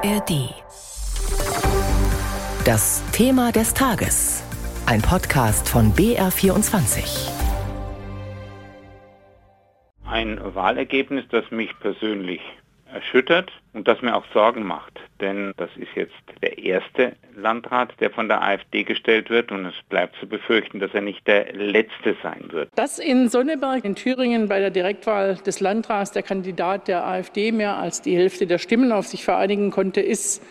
ARD. Das Thema des Tages. Ein Podcast von BR24. Ein Wahlergebnis, das mich persönlich erschüttert und das mir auch Sorgen macht. Denn das ist jetzt der erste Landrat, der von der AfD gestellt wird und es bleibt zu befürchten, dass er nicht der letzte sein wird. Dass in Sonneberg in Thüringen bei der Direktwahl des Landrats der Kandidat der AfD mehr als die Hälfte der Stimmen auf sich vereinigen konnte, ist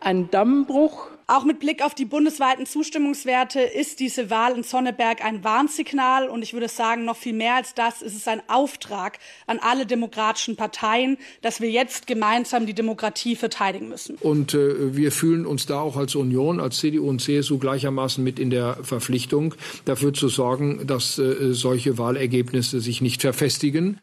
ein Dammbruch auch mit Blick auf die bundesweiten Zustimmungswerte ist diese Wahl in Sonneberg ein Warnsignal. Und ich würde sagen, noch viel mehr als das ist es ein Auftrag an alle demokratischen Parteien, dass wir jetzt gemeinsam die Demokratie verteidigen müssen. Und äh, wir fühlen uns da auch als Union, als CDU und CSU gleichermaßen mit in der Verpflichtung, dafür zu sorgen, dass äh, solche Wahlergebnisse sich nicht verfestigen.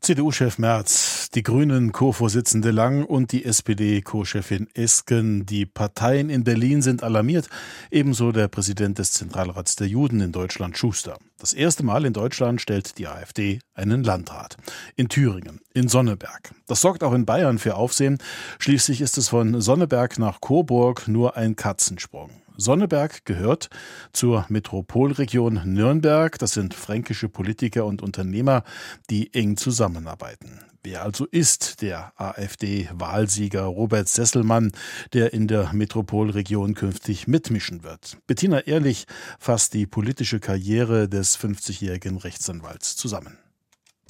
CDU-Chef Merz, die Grünen Co-Vorsitzende Lang und die SPD-Co-Chefin Esken. Die Parteien in Berlin sind alarmiert, ebenso der Präsident des Zentralrats der Juden in Deutschland, Schuster. Das erste Mal in Deutschland stellt die AfD einen Landrat. In Thüringen, in Sonneberg. Das sorgt auch in Bayern für Aufsehen. Schließlich ist es von Sonneberg nach Coburg nur ein Katzensprung. Sonneberg gehört zur Metropolregion Nürnberg. Das sind fränkische Politiker und Unternehmer, die eng zusammenarbeiten. Wer also ist der AfD-Wahlsieger Robert Sesselmann, der in der Metropolregion künftig mitmischen wird? Bettina Ehrlich fasst die politische Karriere des 50-jährigen Rechtsanwalts zusammen.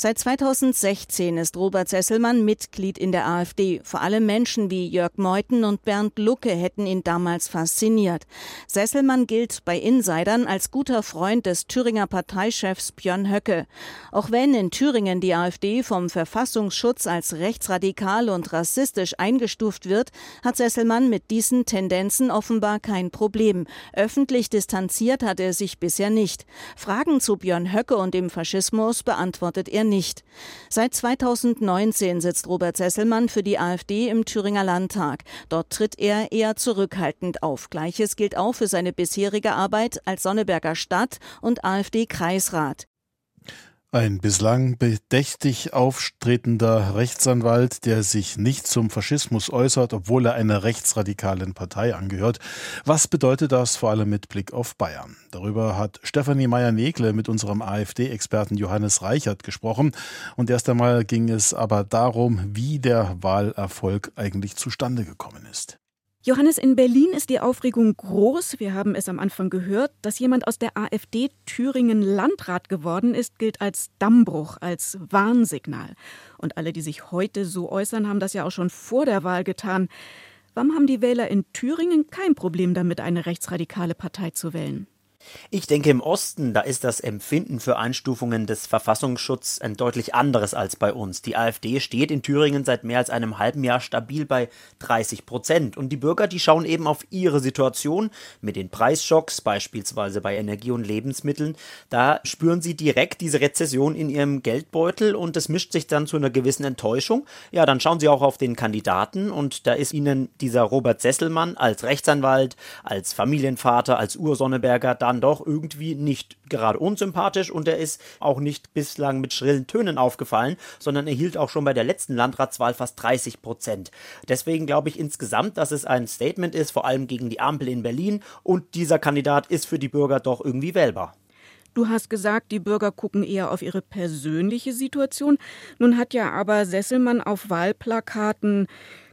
Seit 2016 ist Robert Sesselmann Mitglied in der AfD. Vor allem Menschen wie Jörg Meuthen und Bernd Lucke hätten ihn damals fasziniert. Sesselmann gilt bei Insidern als guter Freund des Thüringer Parteichefs Björn Höcke. Auch wenn in Thüringen die AfD vom Verfassungsschutz als rechtsradikal und rassistisch eingestuft wird, hat Sesselmann mit diesen Tendenzen offenbar kein Problem. Öffentlich distanziert hat er sich bisher nicht. Fragen zu Björn Höcke und dem Faschismus beantwortet er nicht. Seit 2019 sitzt Robert Sesselmann für die AfD im Thüringer Landtag. Dort tritt er eher zurückhaltend auf. Gleiches gilt auch für seine bisherige Arbeit als Sonneberger Stadt- und AfD-Kreisrat. Ein bislang bedächtig auftretender Rechtsanwalt, der sich nicht zum Faschismus äußert, obwohl er einer rechtsradikalen Partei angehört. Was bedeutet das vor allem mit Blick auf Bayern? Darüber hat Stefanie Meyer-Negle mit unserem AfD-Experten Johannes Reichert gesprochen. Und erst einmal ging es aber darum, wie der Wahlerfolg eigentlich zustande gekommen ist. Johannes, in Berlin ist die Aufregung groß. Wir haben es am Anfang gehört. Dass jemand aus der AfD Thüringen Landrat geworden ist, gilt als Dammbruch, als Warnsignal. Und alle, die sich heute so äußern, haben das ja auch schon vor der Wahl getan. Warum haben die Wähler in Thüringen kein Problem damit, eine rechtsradikale Partei zu wählen? Ich denke, im Osten, da ist das Empfinden für Einstufungen des Verfassungsschutzes ein deutlich anderes als bei uns. Die AfD steht in Thüringen seit mehr als einem halben Jahr stabil bei 30 Prozent. Und die Bürger, die schauen eben auf ihre Situation mit den Preisschocks, beispielsweise bei Energie und Lebensmitteln. Da spüren sie direkt diese Rezession in ihrem Geldbeutel und es mischt sich dann zu einer gewissen Enttäuschung. Ja, dann schauen sie auch auf den Kandidaten und da ist ihnen dieser Robert Sesselmann als Rechtsanwalt, als Familienvater, als Ursonneberger dann dann doch irgendwie nicht gerade unsympathisch und er ist auch nicht bislang mit schrillen Tönen aufgefallen, sondern erhielt auch schon bei der letzten Landratswahl fast 30 Prozent. Deswegen glaube ich insgesamt, dass es ein Statement ist, vor allem gegen die Ampel in Berlin und dieser Kandidat ist für die Bürger doch irgendwie wählbar. Du hast gesagt, die Bürger gucken eher auf ihre persönliche Situation. Nun hat ja aber Sesselmann auf Wahlplakaten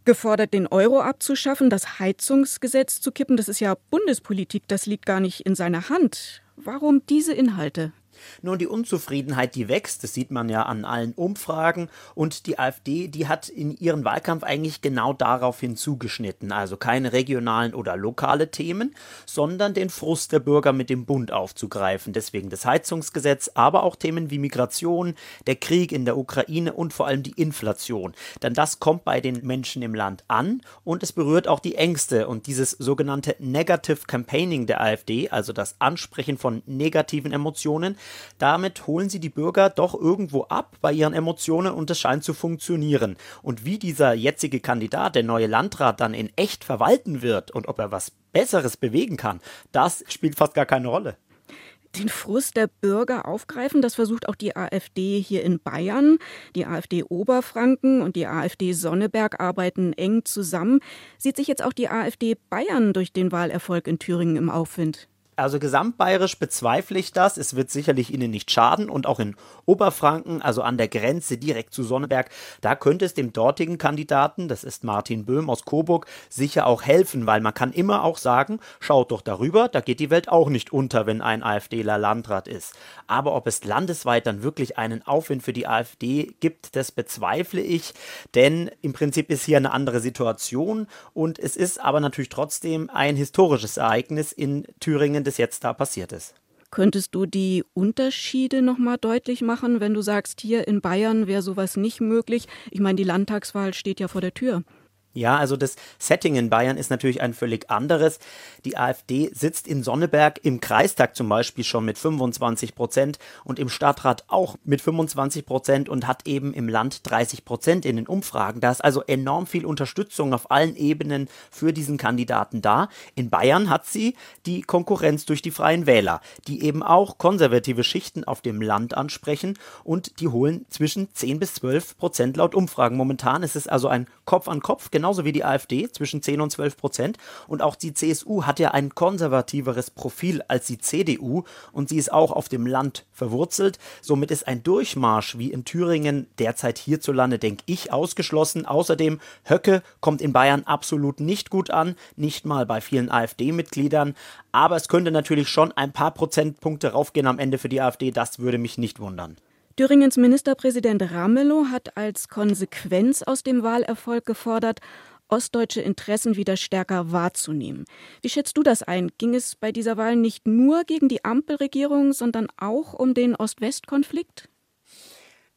gefordert, den Euro abzuschaffen, das Heizungsgesetz zu kippen. Das ist ja Bundespolitik, das liegt gar nicht in seiner Hand. Warum diese Inhalte? Nun, die Unzufriedenheit, die wächst, das sieht man ja an allen Umfragen. Und die AfD, die hat in ihren Wahlkampf eigentlich genau darauf hinzugeschnitten. Also keine regionalen oder lokale Themen, sondern den Frust der Bürger mit dem Bund aufzugreifen. Deswegen das Heizungsgesetz, aber auch Themen wie Migration, der Krieg in der Ukraine und vor allem die Inflation. Denn das kommt bei den Menschen im Land an und es berührt auch die Ängste und dieses sogenannte Negative Campaigning der AfD, also das Ansprechen von negativen Emotionen, damit holen sie die Bürger doch irgendwo ab bei ihren Emotionen und es scheint zu funktionieren. Und wie dieser jetzige Kandidat, der neue Landrat, dann in echt verwalten wird und ob er was Besseres bewegen kann, das spielt fast gar keine Rolle. den Frust der Bürger aufgreifen. Das versucht auch die AfD hier in Bayern. Die AfD Oberfranken und die AfD Sonneberg arbeiten eng zusammen. Sieht sich jetzt auch die AfD Bayern durch den Wahlerfolg in Thüringen im Aufwind? Also gesamtbayerisch bezweifle ich das. Es wird sicherlich ihnen nicht schaden. Und auch in Oberfranken, also an der Grenze direkt zu Sonneberg, da könnte es dem dortigen Kandidaten, das ist Martin Böhm aus Coburg, sicher auch helfen, weil man kann immer auch sagen, schaut doch darüber, da geht die Welt auch nicht unter, wenn ein AfDler Landrat ist. Aber ob es landesweit dann wirklich einen Aufwind für die AfD gibt, das bezweifle ich. Denn im Prinzip ist hier eine andere Situation. Und es ist aber natürlich trotzdem ein historisches Ereignis in Thüringen das jetzt da passiert ist. Könntest du die Unterschiede nochmal deutlich machen, wenn du sagst, hier in Bayern wäre sowas nicht möglich? Ich meine, die Landtagswahl steht ja vor der Tür. Ja, also das Setting in Bayern ist natürlich ein völlig anderes. Die AfD sitzt in Sonneberg im Kreistag zum Beispiel schon mit 25 Prozent und im Stadtrat auch mit 25 Prozent und hat eben im Land 30 Prozent in den Umfragen. Da ist also enorm viel Unterstützung auf allen Ebenen für diesen Kandidaten da. In Bayern hat sie die Konkurrenz durch die Freien Wähler, die eben auch konservative Schichten auf dem Land ansprechen und die holen zwischen 10 bis 12 Prozent laut Umfragen. Momentan ist es also ein Kopf an Kopf, genau genauso wie die AfD, zwischen 10 und 12 Prozent. Und auch die CSU hat ja ein konservativeres Profil als die CDU und sie ist auch auf dem Land verwurzelt. Somit ist ein Durchmarsch wie in Thüringen derzeit hierzulande, denke ich, ausgeschlossen. Außerdem, Höcke kommt in Bayern absolut nicht gut an, nicht mal bei vielen AfD-Mitgliedern. Aber es könnte natürlich schon ein paar Prozentpunkte raufgehen am Ende für die AfD. Das würde mich nicht wundern. Thüringens Ministerpräsident Ramelow hat als Konsequenz aus dem Wahlerfolg gefordert, ostdeutsche Interessen wieder stärker wahrzunehmen. Wie schätzt du das ein? Ging es bei dieser Wahl nicht nur gegen die Ampelregierung, sondern auch um den Ost-West-Konflikt?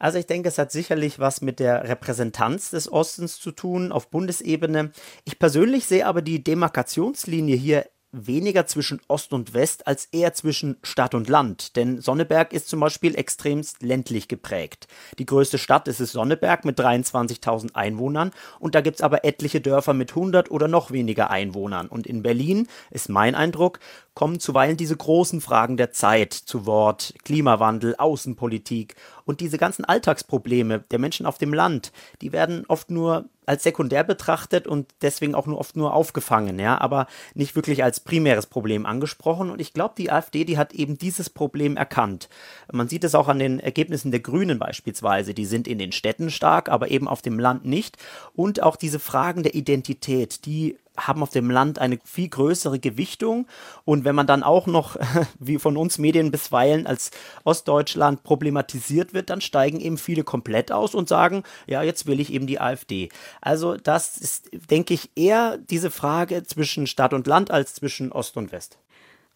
Also ich denke, es hat sicherlich was mit der Repräsentanz des Ostens zu tun auf Bundesebene. Ich persönlich sehe aber die Demarkationslinie hier weniger zwischen Ost und West als eher zwischen Stadt und Land. Denn Sonneberg ist zum Beispiel extremst ländlich geprägt. Die größte Stadt ist es Sonneberg mit 23.000 Einwohnern und da gibt es aber etliche Dörfer mit 100 oder noch weniger Einwohnern. Und in Berlin ist mein Eindruck, kommen zuweilen diese großen Fragen der Zeit zu Wort, Klimawandel, Außenpolitik und diese ganzen Alltagsprobleme der Menschen auf dem Land, die werden oft nur als sekundär betrachtet und deswegen auch nur oft nur aufgefangen, ja, aber nicht wirklich als primäres Problem angesprochen. Und ich glaube, die AfD, die hat eben dieses Problem erkannt. Man sieht es auch an den Ergebnissen der Grünen beispielsweise. Die sind in den Städten stark, aber eben auf dem Land nicht. Und auch diese Fragen der Identität, die haben auf dem Land eine viel größere Gewichtung. Und wenn man dann auch noch, wie von uns Medien bisweilen als Ostdeutschland problematisiert wird, dann steigen eben viele komplett aus und sagen, ja, jetzt will ich eben die AfD. Also das ist, denke ich, eher diese Frage zwischen Stadt und Land als zwischen Ost und West.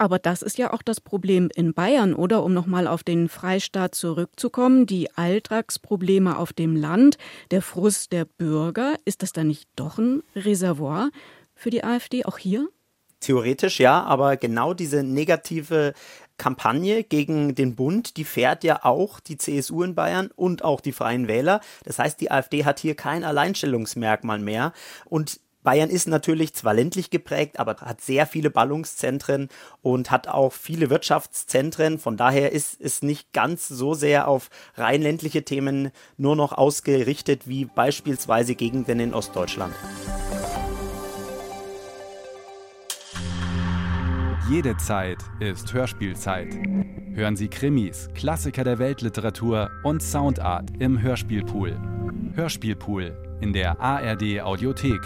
Aber das ist ja auch das Problem in Bayern, oder? Um nochmal auf den Freistaat zurückzukommen, die Alltagsprobleme auf dem Land, der Frust der Bürger, ist das dann nicht doch ein Reservoir für die AfD, auch hier? Theoretisch ja, aber genau diese negative Kampagne gegen den Bund, die fährt ja auch die CSU in Bayern und auch die Freien Wähler. Das heißt, die AfD hat hier kein Alleinstellungsmerkmal mehr. Und Bayern ist natürlich zwar ländlich geprägt, aber hat sehr viele Ballungszentren und hat auch viele Wirtschaftszentren. Von daher ist es nicht ganz so sehr auf rein ländliche Themen nur noch ausgerichtet wie beispielsweise Gegenden in Ostdeutschland. Jede Zeit ist Hörspielzeit. Hören Sie Krimis, Klassiker der Weltliteratur und Soundart im Hörspielpool. Hörspielpool in der ARD Audiothek.